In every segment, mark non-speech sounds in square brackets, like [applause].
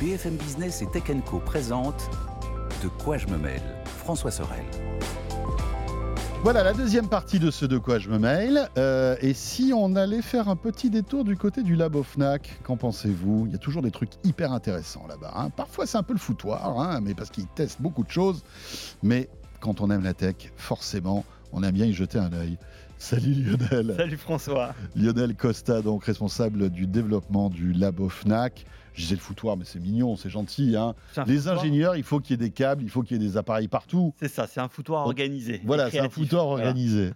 BFM Business et Tech Co présente De quoi je me mêle François Sorel. Voilà la deuxième partie de ce De quoi je me mail. Euh, et si on allait faire un petit détour du côté du labo FNAC, qu'en pensez-vous? Il y a toujours des trucs hyper intéressants là-bas. hein. Parfois c'est un peu le foutoir, hein, mais parce qu'ils testent beaucoup de choses. Mais quand on aime la tech, forcément, on aime bien y jeter un œil. Salut Lionel. Salut François. Lionel Costa, donc responsable du développement du labo FNAC. Je disais le foutoir, mais c'est mignon, c'est gentil. Hein. Les ingénieurs, il faut qu'il y ait des câbles, il faut qu'il y ait des appareils partout. C'est ça, c'est un foutoir Donc, organisé. Voilà, c'est un foutoir Voilà. organisé.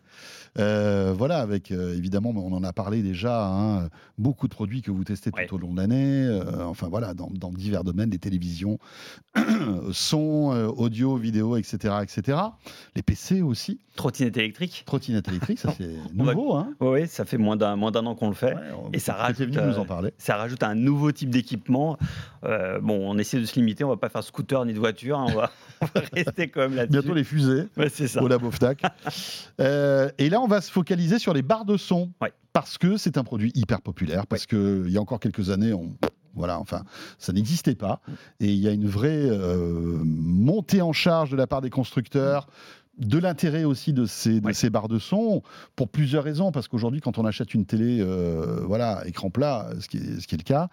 Euh, voilà, avec euh, évidemment, on en a parlé déjà, hein, beaucoup de produits que vous testez tout au long de l'année. euh, enfin voilà, dans, dans divers domaines, des télévisions, [clears throat] son, audio, vidéo, etc., etc. Les PC aussi, Trottinette électrique. trottinette électrique, ça c'est [laughs] nouveau. Hein. Oui, ça fait moins d'un an qu'on le fait. Ouais, on- Et ça rajoute, venu nous en parler. Ça rajoute un nouveau type d'équipement. Euh, bon, on essaie de se limiter, on va pas faire scooter ni de voiture, hein, on, va, [laughs] on va rester quand même là-dessus. Bientôt les fusées. Ouais, ça. au Labo. [laughs] Euh, et là, on va se focaliser sur les barres de son. Ouais. Parce que c'est un produit hyper populaire. Parce que qu'il y a encore quelques années, on. Voilà, enfin, ça n'existait pas. Et il y a une vraie euh, montée en charge de la part des constructeurs, de l'intérêt aussi de ces, de Ouais. ces barres de son, pour plusieurs raisons. Parce qu'aujourd'hui, quand on achète une télé, euh, voilà, écran plat, ce qui est, ce qui est le cas,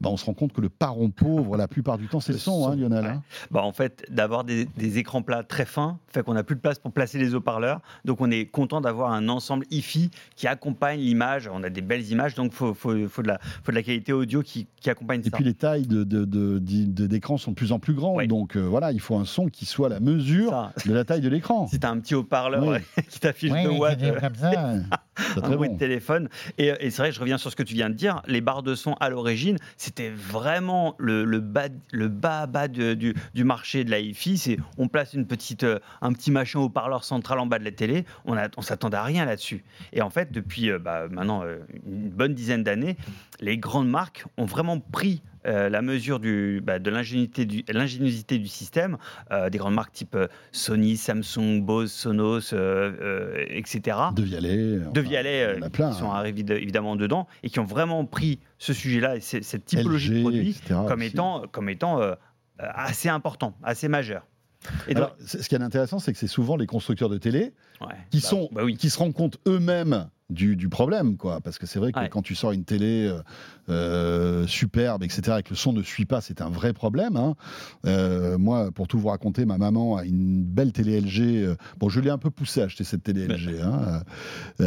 bah, on se rend compte que le parent pauvre, la plupart du temps, c'est le Le son, son, hein, Lionel. ouais. hein. Bah, en fait, d'avoir des, des écrans plats très fins fait qu'on n'a plus de place pour placer les haut-parleurs. Donc, on est content d'avoir un ensemble hi-fi qui accompagne l'image. On a des belles images, donc il faut, faut, faut de la, faut de la qualité audio qui, qui accompagne Et ça. puis les tailles de, de- de- de- d'écran sont de plus en plus grandes. Donc euh, voilà, il faut un son qui soit à la mesure Ça, de la taille de l'écran. Si tu as un petit haut-parleur Oui. [laughs] qui t'affiche Oui, le watt, c'est euh, comme ça. [laughs] C'est un bruit bon. de téléphone. Et, et c'est vrai, je reviens sur ce que tu viens de dire. Les barres de son à l'origine, c'était vraiment le, le bas, le bas, bas de- du, du marché de la hi-fi. C'est on place une petite, euh, un petit machin au parleur central en bas de la télé. On a, on s'attendait à rien là-dessus. Et en fait, depuis euh, bah, maintenant euh, une bonne dizaine d'années, les grandes marques ont vraiment pris euh, la mesure du, bah, de l'ingéniosité du, système. Euh, des grandes marques type euh, Sony, Samsung, Bose, Sonos, etc De Vialet. de Vialet plein, qui sont hein. arrivés de- évidemment dedans et qui ont vraiment pris ce sujet-là et ce- cette typologie LG, de produits comme aussi. étant, comme étant assez important, assez majeur. Et donc- Alors, c'est- ce qui est intéressant, c'est que c'est souvent les constructeurs de télé ouais, qui, bah, sont, bah oui. qui se rendent compte eux-mêmes du, du problème, quoi. Parce que c'est vrai que Ouais. quand tu sors une télé euh, euh, superbe, etc., et que le son ne suit pas, c'est un vrai problème. hein. Euh, moi, pour tout vous raconter, ma maman a une belle télé LG. euh, bon, je l'ai un peu poussé à acheter cette télé LG, hein,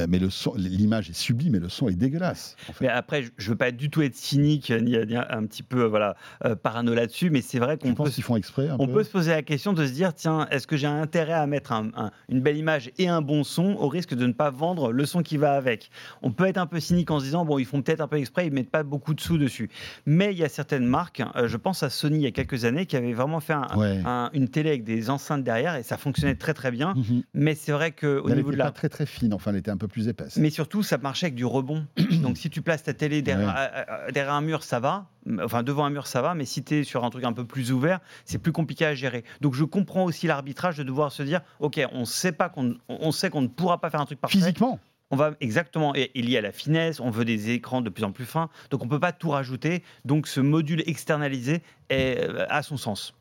mais le son, l'image est sublime, mais le son est dégueulasse. en fait. Mais après, je- veux pas du tout être cynique ni, ni un petit peu voilà parano là-dessus, mais c'est vrai qu'on peut, qu'ils font exprès on peu peut se poser la question de se dire tiens, est-ce que j'ai intérêt à mettre un- un- une belle image et un bon son au risque de ne pas vendre le son qui va avec On peut être un peu cynique en se disant bon, ils font peut-être un peu exprès, ils mettent pas beaucoup de sous dessus. Mais il y a certaines marques, euh, je pense à Sony il y a quelques années, qui avait vraiment fait un- Ouais. un- une télé avec des enceintes derrière et ça fonctionnait très très bien. Mhm. Mais c'est vrai qu'au niveau était de la pas très très fine, enfin elle était un peu plus épaisse. mais surtout, ça marchait avec du rebond. [clears throat] Donc, si tu places ta télé derrière, Ouais. euh, euh, derrière un mur, ça va. Enfin, devant un mur, ça va. Mais si tu es sur un truc un peu plus ouvert, c'est plus compliqué à gérer. Donc, je comprends aussi l'arbitrage de devoir se dire OK, on sait pas qu'on on sait qu'on ne pourra pas faire un truc parfait. Physiquement, On va exactement. Et il y a la finesse. On veut des écrans de plus en plus fins. Donc, on peut pas tout rajouter. Donc, ce module externalisé est, euh, a son sens.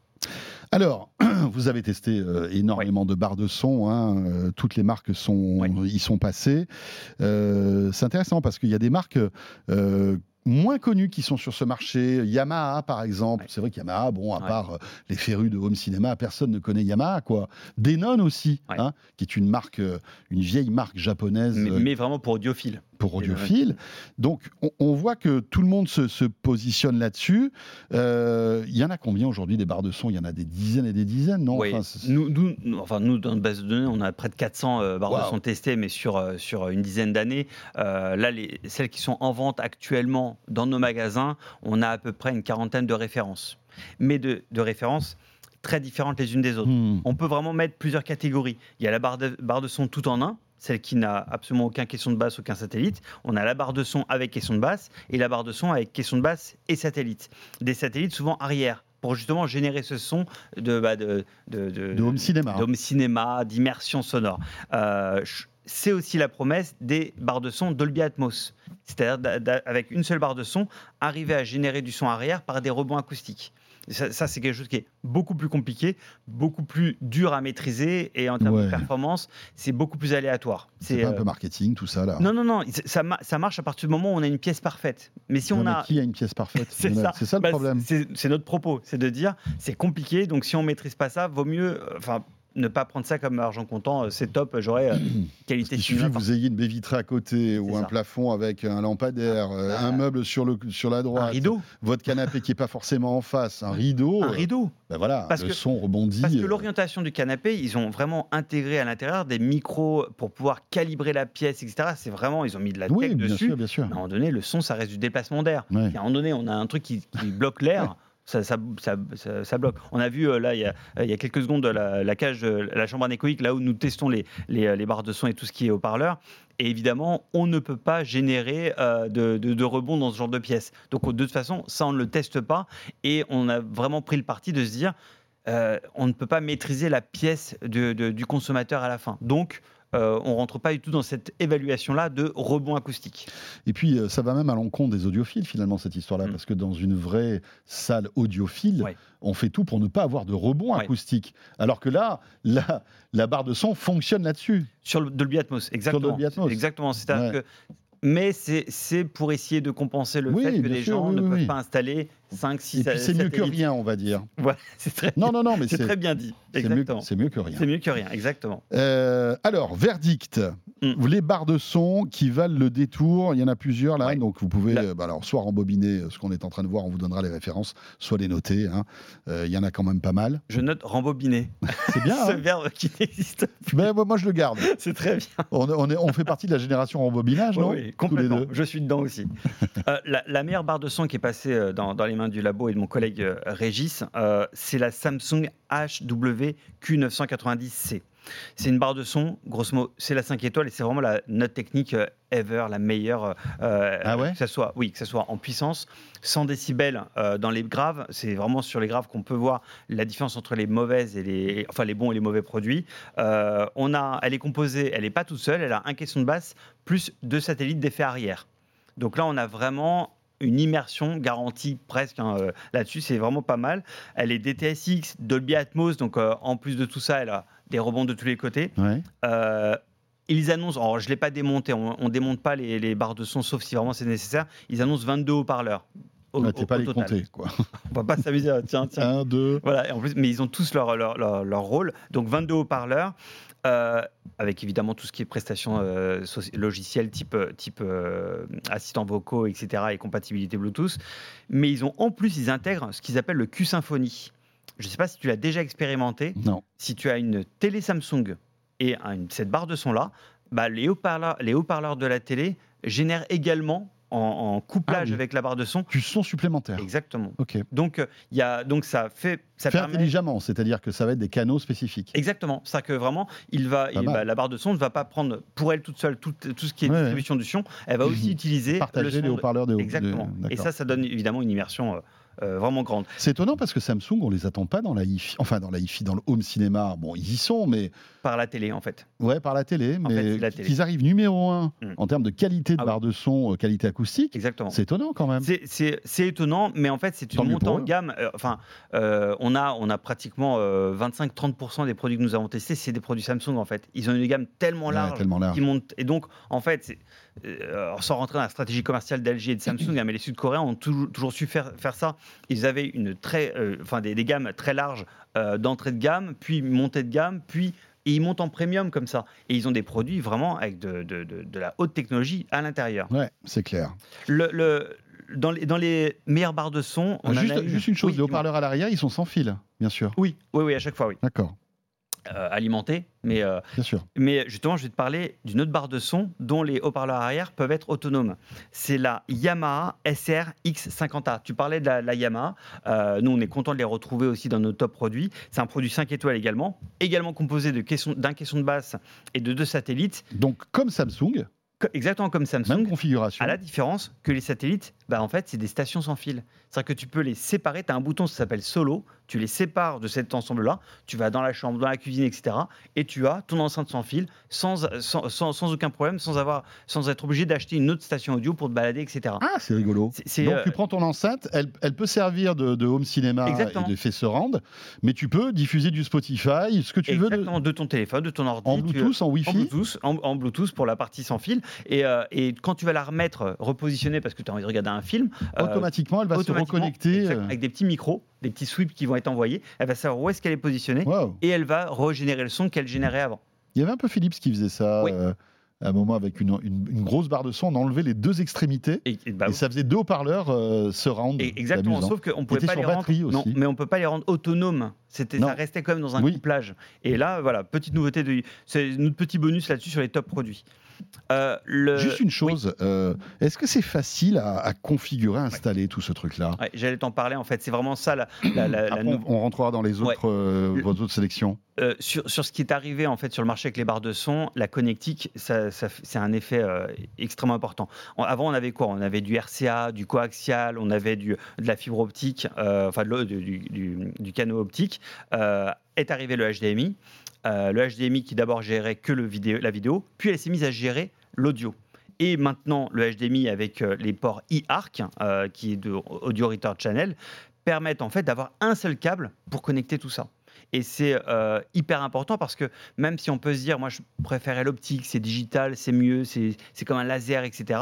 Alors, [clears throat] vous avez testé euh, énormément de barres de son, hein, euh, toutes les marques sont, y sont passées. Euh, c'est intéressant parce qu'il y a des marques euh, moins connues qui sont sur ce marché. Yamaha, par exemple. Ouais. C'est vrai que Yamaha, bon, à Ouais. part euh, les férus de home cinéma, personne ne connaît Yamaha, quoi. Denon aussi, Ouais. hein, qui est une marque, euh, une vieille marque japonaise. Mais, euh, mais vraiment pour audiophile. Pour audiophile. Donc, on, on voit que tout le monde se, se positionne là-dessus. Euh, Il y en a combien aujourd'hui des barres de son? Il y en a des dizaines et des dizaines, non? Oui. Enfin, nous, nous, nous- enfin, nous, dans notre base de données, on a près de 400 euh, barres Wow. de son testées, mais sur, euh, sur une dizaine d'années. Euh, là, les, celles qui sont en vente actuellement dans nos magasins, on a à peu près une quarantaine de références. Mais de, de références très différentes les unes des autres. Hmm. On peut vraiment mettre plusieurs catégories. Il y a la barre de, barre de son tout en un, celle qui n'a absolument aucun caisson de basse, aucun satellite. On a la barre de son avec caisson de basse et la barre de son avec caisson de basse et satellite. Des satellites souvent arrière pour justement générer ce son de, bah, de, de, de- De home cinéma. de home cinéma, d'immersion sonore. Euh, c'est aussi la promesse des barres de son Dolby Atmos. C'est-à-dire, avec une seule barre de son, arriver à générer du son arrière par des rebonds acoustiques. Ça, c'est quelque chose qui est beaucoup plus compliqué, beaucoup plus dur à maîtriser et en termes de performance, c'est beaucoup plus aléatoire. C'est un peu euh, marketing, tout ça là? Non, non, non, ça, ça, marche à partir du moment où on a une pièce parfaite. Mais si on a. qui a une pièce parfaite? C'est ça. ça. le bah, problème. C'est notre propos, c'est de dire c'est compliqué, donc si on maîtrise pas ça, vaut mieux. Euh, enfin, ne pas prendre ça comme argent comptant, euh, c'est top, j'aurais euh, [clears throat] qualité Il suffit que vous ayez une baie vitrée à côté ou un plafond avec un lampadaire, euh, un meuble sur, le, sur la droite, un rideau. votre canapé qui n'est pas forcément en face, un rideau. Un rideau. Ben voilà, parce le que, son rebondit. Parce que l'orientation du canapé, ils ont vraiment intégré à l'intérieur des micros pour pouvoir calibrer la pièce, etc. C'est vraiment, ils ont mis de la tech bien dessus. Sûr, bien sûr. À un moment donné, le son, ça reste du déplacement d'air. À un moment donné, on a un truc qui, bloque l'air. [laughs] Ça, bloque. On a vu euh, là, il y a, il y a quelques secondes, la, la, cage, la chambre anéchoïque, là où nous testons les, les, barres de son et tout ce qui est haut-parleur. Et évidemment, on ne peut pas générer euh, de, rebond dans ce genre de pièces. Donc, de toute façon, ça, on ne le teste pas. Et on a vraiment pris le parti de se dire, euh, on ne peut pas maîtriser la pièce du consommateur à la fin. Donc, euh, on rentre pas du tout dans cette évaluation-là de rebond acoustique. Et puis, euh, ça va même à l'encontre des audiophiles, finalement, cette histoire-là, mm. parce que dans une vraie salle audiophile, on fait tout pour ne pas avoir de rebond acoustique. Alors que là, la, la barre de son fonctionne là-dessus. Sur le Dolby Atmos, exactement. Sur Dolby Atmos. Exactement. C'est-à-dire que mais c'est pour essayer de compenser le fait que les gens ne peuvent pas installer 5, 6, C'est mieux que rien, on va dire. [laughs] c'est très, non, non, non, mais c'est très bien dit. C'est mieux, mieux, que rien. C'est mieux que rien, exactement. Euh, alors, verdict. Mm. Les barres de son qui valent le détour, il y en a plusieurs là, donc vous pouvez euh, bah alors, soit rembobiner euh, ce qu'on est en train de voir, on vous donnera les références, soit les noter. Hein. il y en a quand même pas mal. Je note rembobiner. [laughs] C'est bien. [laughs] Ce hein. verbe qui n'existe plus. Ben, moi, je le garde. c'est très bien. On, on, est, on, fait partie de la génération rembobinage, non? Oui, complètement. Je suis dedans aussi. la, la, meilleure barre de son qui est passée dans, dans les mains du labo et de mon collègue euh, Régis, euh, c'est la Samsung HWQ990C. C'est une barre de son, grosso modo, c'est la 5 étoiles et c'est vraiment la note technique euh, ever, la meilleure. ah ouais? que ça soit, oui, que ce soit en puissance, 100 décibels dans les graves. C'est vraiment sur les graves qu'on peut voir la différence entre les mauvaises et les, enfin les bons et les mauvais produits. on a, elle est composée, elle n'est pas toute seule, elle a un caisson de basse plus deux satellites d'effet arrière. Donc là, on a vraiment une immersion garantie presque hein, euh, là-dessus. C'est vraiment pas mal. Elle est DTSX, Dolby Atmos, donc euh, en plus de tout ça, elle a des rebonds de tous les côtés. Euh, ils annoncent, alors je ne l'ai pas démonté, on ne démonte pas les, barres de son sauf si vraiment c'est nécessaire. Ils annoncent 22 haut-parleurs. Au, ouais, pas les compter, quoi. On va pas s'amuser. Tiens, tiens. Un, deux. Voilà. en plus, mais ils ont tous leur, leur, leur rôle. Donc 22 haut-parleurs. Euh, avec évidemment tout ce qui est prestations euh, logicielles type, type euh, assistants vocaux, etc. et compatibilité Bluetooth. Mais ils ont en plus, ils intègrent ce qu'ils appellent le Q-Symphonie. Je ne sais pas si tu l'as déjà expérimenté. Non. Si tu as une télé Samsung et cette barre de son là, bah, les haut-parleurs de la télé génèrent également en, couplage ah avec la barre de son. Du son supplémentaire. Exactement. Ok. Donc, il y a, donc ça fait. Ça fait intelligemment, c'est-à-dire que ça va être des canaux spécifiques. Exactement. C'est-à-dire que vraiment, il va, la barre de son ne va pas prendre pour elle toute seule tout, tout ce qui est distribution du son. Elle va aussi utiliser. Partager les haut-parleurs de... Exactement. Et ça, ça donne évidemment une immersion. Euh, euh, vraiment grande. C'est étonnant parce que Samsung, on les attend pas dans la hi enfin dans la hi dans le home cinéma. Bon, ils y sont, mais par la télé en fait. Ouais, par la télé, mais qu'ils arrivent numéro un hmm. en termes de qualité de ah barre de son, euh, qualité acoustique. Exactement. C'est étonnant quand même. C'est étonnant, mais en fait c'est une montée en gamme. Euh, enfin, on a on a pratiquement 25-30% des produits que nous avons testés, c'est des produits Samsung en fait. Ils ont une gamme tellement large, tellement large. qui monte et donc en fait sans rentrer dans la stratégie commerciale d'LG et de Samsung, [clears throat] hein, mais les Sud-Coréens ont toujours, toujours su faire, faire ça ils avaient une très, euh, enfin des, gammes très larges euh, d'entrée de gamme, puis montée de gamme, puis et ils montent en premium comme ça. Et ils ont des produits vraiment avec de, de, de, la haute technologie à l'intérieur. Ouais, c'est clair. Le, le, dans, les, dans les meilleures barres de son, on juste, juste une chose, les haut-parleurs à l'arrière, ils sont sans fil, bien sûr. Oui, oui, oui, à chaque fois, oui. D'accord. Euh, alimenté. Mais, euh, Bien sûr. mais justement, je vais te parler d'une autre barre de son dont les haut-parleurs arrière peuvent être autonomes. C'est la Yamaha SR X50A. Tu parlais de la, Yamaha. Euh, nous, on est content de les retrouver aussi dans nos top produits. C'est un produit 5 étoiles également, également composé d'un caisson, caisson de basse et de deux satellites. Donc, comme Samsung Exactement comme Samsung. Même configuration. À la différence que les satellites bah, en fait, c'est des stations sans fil. C'est-à-dire que tu peux les séparer. Tu as un bouton, ça s'appelle solo. Tu les sépares de cet ensemble-là. Tu vas dans la chambre, dans la cuisine, etc. Et tu as ton enceinte sans fil sans, sans, sans, sans aucun problème, sans, avoir, sans être obligé d'acheter une autre station audio pour te balader, etc. Ah, c'est rigolo. Donc euh, tu prends ton enceinte, elle, elle peut servir de, de home cinéma Exactement. et de fait surround, mais tu peux diffuser du Spotify, ce que tu veux, de- de ton téléphone, de ton ordi. en Bluetooth, en En Wi-Fi. Bluetooth, en, en Bluetooth pour la partie sans fil. Et, euh, et quand tu vas la remettre, euh, repositionner parce que tu as envie de regarder un film, euh, Automatiquement, elle va se reconnecter. euh, avec des petits micros, des petits sweeps qui vont être envoyés. Elle va savoir où est-ce qu'elle est positionnée et elle va régénérer le son qu'elle générait avant. Il y avait un peu Philips qui faisait ça. Oui. euh, à un moment, avec une, une- une grosse barre de son, on enlevait les deux extrémités Et, et bah, et ça faisait deux haut-parleurs euh, surround. et exactement, amusant. sauf qu'on pouvait pas les rendre. batterie Non, aussi. mais on peut pas les rendre autonomes. C'était, ça restait quand même dans un Oui. couplage. Et là, voilà, petite nouveauté de, c'est notre petit bonus là-dessus sur les top produits. Euh, le- Juste une oui. chose, euh, est-ce que c'est facile à, à configurer, à installer tout ce truc-là? Ouais, j'allais t'en parler en fait. C'est vraiment ça la, la- la- la Après, nou- on, rentrera dans les Ouais. autres, euh, vos autres sélections. Euh, sur, sur ce qui est arrivé en fait sur le marché avec les barres de son, la connectique, c'est un effet euh, extrêmement important. Avant, on avait quoi? On avait du RCA, du coaxial, on avait du, de la fibre optique, euh, enfin du, du, canot optique. Est arrivé le HDMI. Le HDMI qui d'abord gérait que la vidéo, puis elle s'est mise à gérer l'audio. Et maintenant, le HDMI avec les ports eARC, qui est de Audio Return Channel, permettent en fait d'avoir un seul câble pour connecter tout ça. Et c'est euh, hyper important parce que même si on peut se dire, moi je préférais l'optique, c'est digital, c'est mieux, c'est comme un laser, etc.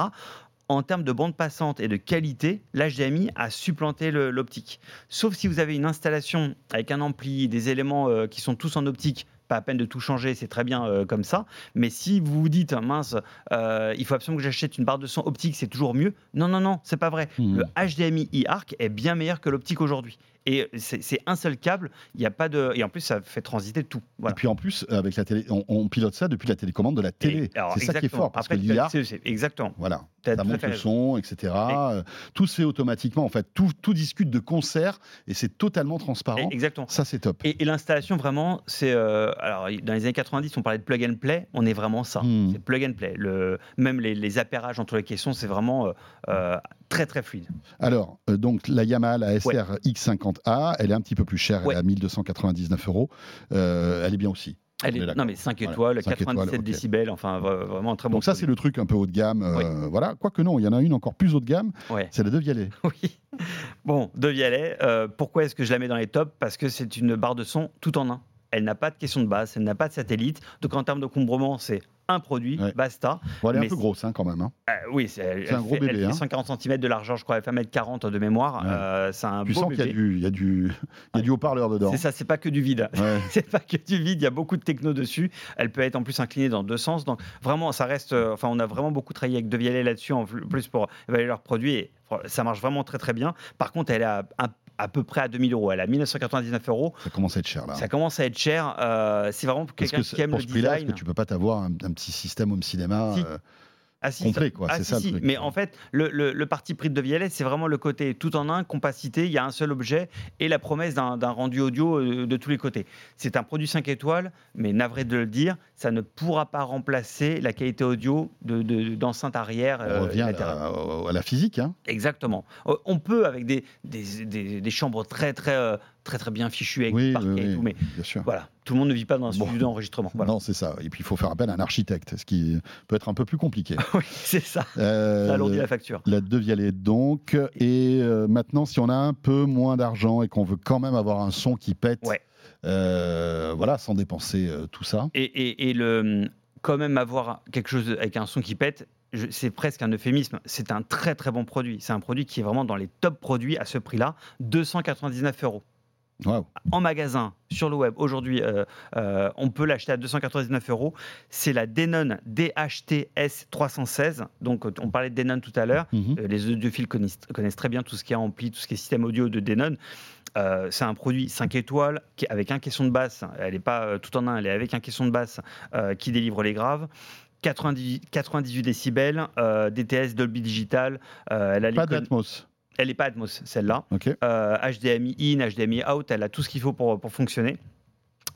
En termes de bande passante et de qualité, l'HDMI a supplanté l'optique. Sauf si vous avez une installation avec un ampli, des éléments euh, qui sont tous en optique, pas à peine de tout changer, c'est très bien euh, comme ça. Mais si vous vous dites, mince, euh, il faut absolument que j'achète une barre de son optique, c'est toujours mieux. Non, non, non, c'est pas vrai. Mhm. Le HDMI e-ARC est bien meilleur que l'optique aujourd'hui. Et c'est un seul câble, il y a pas de. Et en plus, ça fait transiter tout. Et puis en plus, avec la télé, on, on pilote ça depuis la télécommande de la télé. C'est ça qui est fort, parce Après, que l'IA. Exactement. voilà, ça monte le son, etc. Tout se fait automatiquement. En fait, tout, tout discute de concert et c'est totalement transparent. Et- Exactement. Ça, c'est top. Et, et l'installation, vraiment, c'est. euh, alors, dans les années 90, on parlait de plug and play. On est vraiment ça. Hmm. C'est plug and play. Le, même les, les appairages entre les caissons, c'est vraiment euh, euh, très, très fluide. Alors, euh, donc la Yamaha, la SR X50A, elle est un petit peu plus chère, elle Ouais. est à 1299 euros. Euh, elle est bien aussi. Elle est non, mais 5 Voilà, étoiles, 5 étoiles, 97 ok. décibels, enfin, vra- vraiment un très bon Donc ça, c'est le truc un peu haut de gamme. euh, Voilà. Quoique non, il y en a une encore plus haut de gamme, Ouais. c'est la De Vialet. [laughs] Oui. Bon, De Vialet, euh, pourquoi est-ce que je la mets dans les tops? Parce que c'est une barre de son tout en un. Elle n'a pas de question de base, elle n'a pas de satellite. Donc en termes de combrement, c'est un produit, Ouais. basta. Bon, elle est Mais un peu grosse hein, quand même. hein. Euh, oui, c'est un gros fait- bébé, Elle fait hein. 140 cm de largeur, je crois, elle fait 1m40 de mémoire. Ouais. Euh, c'est un Tu beau sens qu'il y a du, il y a du, il y a du haut-parleur dedans. C'est ça, c'est pas que du vide. Ouais. [laughs] C'est pas que du vide, il y a beaucoup de techno dessus. Elle peut être en plus inclinée dans deux sens. Donc vraiment, ça reste. euh, enfin, on a vraiment beaucoup travaillé avec De Vialet là-dessus, en plus pour évaluer leurs produits. Et ça marche vraiment très très bien. Par contre, elle est à, à- peu près à 2000 euros. Elle à 1999 euros. Ça commence à être cher là. Ça commence à être cher. Euh, c'est vraiment pour quelqu'un que qui aime pour le ce prix-là, est-ce design. que tu peux pas t'avoir un, un petit système home cinéma Si. euh, Ah, si, complet, quoi, ah, c'est si, ça le truc. Mais en fait, le, le- le parti pris de De Vialet, c'est vraiment le côté tout en un, compacité. Il y a un seul objet et la promesse d'un d'un rendu audio euh, de tous les côtés. C'est un produit 5 étoiles, mais navré de le dire, ça ne pourra pas remplacer la qualité audio de- de- d'enceinte arrière. On euh, revient à la, à la physique. Hein. Exactement. Euh, On peut avec des, des, des- des chambres très très euh, très très bien fichues avec Oui, du parquet oui, et tout, mais Bien sûr. voilà, tout le monde ne vit pas dans un Bon. studio d'enregistrement. Voilà. Non, c'est ça. Et puis il faut faire appel à un architecte, ce qui peut être un peu plus compliqué. [laughs] oui, c'est ça. Euh, Ça alourdit la facture. La De Vialet donc. Et euh, maintenant, si on a un peu moins d'argent et qu'on veut quand même avoir un son qui pète, Ouais. euh, voilà, sans dépenser euh, tout ça. Et, et- et le, quand même avoir quelque chose avec un son qui pète, c'est presque un euphémisme. C'est un très très bon produit. C'est un produit qui est vraiment dans les top produits à ce prix-là, 299 euros. En magasin, sur le web, aujourd'hui, euh, euh, on peut l'acheter à 299 euros. C'est la Denon DHTS 316. Donc, euh, on parlait de Denon tout à l'heure. Mhm. Les audiophiles connaissent, connaissent très bien tout ce qui est ampli, tout ce qui est système audio de Denon. Euh, c'est un produit 5 étoiles avec un caisson de basse. Elle n'est pas tout en un, elle est avec un caisson de basse qui délivre les graves. 90 98 décibels, DTS, Dolby Digital. elle a Pas d'Atmos. Elle n'est pas Atmos, celle-là. Ok. Euh, HDMI in, HDMI out, elle a tout ce qu'il faut pour, pour fonctionner.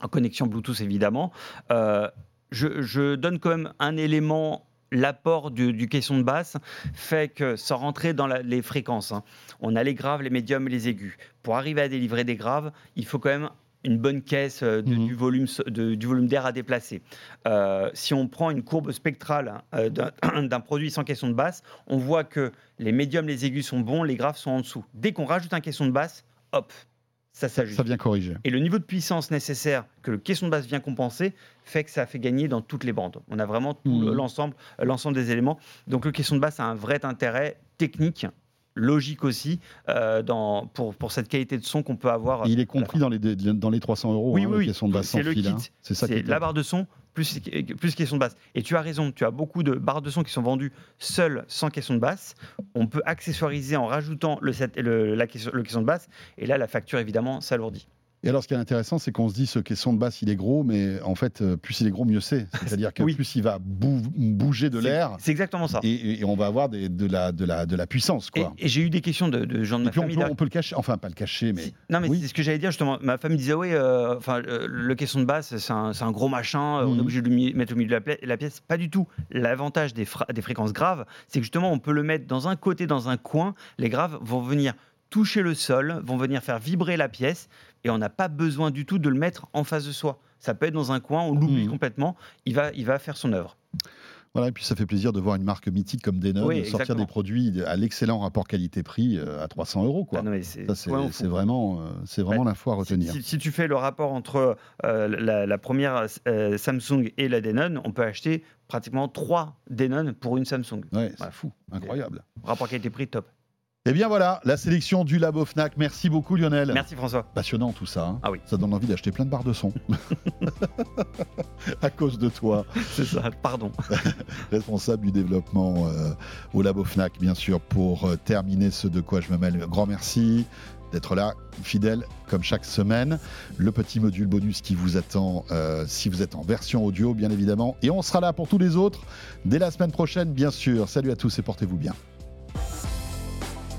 En connexion Bluetooth, évidemment. Euh, je, je donne quand même un élément l'apport du, du, caisson de basse fait que, sans rentrer dans la, les fréquences, hein, on a les graves, les médiums et les aigus. Pour arriver à délivrer des graves, il faut quand même une bonne caisse euh, de, Mhm. du volume de- du volume d'air à déplacer. Euh, si on prend une courbe spectrale euh, [coughs] d'un produit sans caisson de basse, on voit que les médiums, les aigus sont bons, les graves sont en dessous. Dès qu'on rajoute un caisson de basse, hop, ça s'ajuste. Ça vient corriger. Et le niveau de puissance nécessaire que le caisson de basse vient compenser fait que ça fait gagner dans toutes les bandes. On a vraiment tout le- l'ensemble, euh, l'ensemble des éléments. Donc le caisson de basse a un vrai intérêt technique, logique aussi, euh, dans, pour, pour cette qualité de son qu'on peut avoir. Il est compris dans les, dans les 300 euros, Oui, hein, oui, oui. de basse sans C'est le fil. kit. hein. C'est ça C'est est la barre de son plus, plus caisson de basse. Et tu as raison, tu as beaucoup de barres de son qui sont vendues seules sans caisson de basse. On peut accessoiriser en rajoutant le, set- le, la caisson, le caisson de basse. Et là, la facture, évidemment, s'alourdit. Et alors, ce qui est intéressant, c'est qu'on se dit ce caisson de basse, il est gros, mais en fait, euh, plus il est gros, mieux c'est. [laughs] C'est-à-dire que Oui. plus il va bou- bouger de l'air, C'est exactement ça. et, et on va avoir des- de, la, de, la, de la puissance, Et, quoi. et j'ai eu des questions de, de gens de Et, ma puis on famille. peut, on peut le cacher, enfin pas le cacher, mais Non, mais oui. c'est ce que j'allais dire justement. Ma femme me disait Oui, euh, enfin, euh, le caisson de basse, c'est un, gros machin, euh, on Mhm. est obligé de le mettre au milieu de la, pièce. Pas du tout. L'avantage des fréquences graves, c'est que justement, on peut le mettre dans un côté, dans un coin. Les graves vont venir toucher le sol, vont venir faire vibrer la pièce, et on n'a pas besoin du tout de le mettre en face de soi. Ça peut être dans un coin, on l'oublie Mhm. complètement, il va, il va faire son œuvre. voilà. Et puis ça fait plaisir de voir une marque mythique comme Denon Oui, sortir exactement. des produits à l'excellent rapport qualité-prix euh, à 300 euros, quoi. Ah mais c'est ouais, vraiment, euh, c'est vraiment l'info à Si, retenir. si- si tu fais le rapport entre euh, la, la première euh, Samsung et la Denon, on peut acheter pratiquement trois Denon pour une Samsung. Ouais, c'est fou, incroyable. Rapport qualité-prix top. Et bien voilà, la sélection du Labo Fnac. Merci beaucoup Lionel. Merci François. Passionnant tout ça. hein. Ah oui. Ça donne envie d'acheter plein de barres de son. [laughs] à cause de toi, C'est ça. Pardon. [laughs] responsable du développement euh, au Labo Fnac, bien sûr, pour euh, terminer ce de quoi je me mêle. Grand merci d'être là, fidèle comme chaque semaine. Le petit module bonus qui vous attend euh, si vous êtes en version audio, bien évidemment. Et on sera là pour tous les autres dès la semaine prochaine, bien sûr. Salut à tous et portez-vous bien.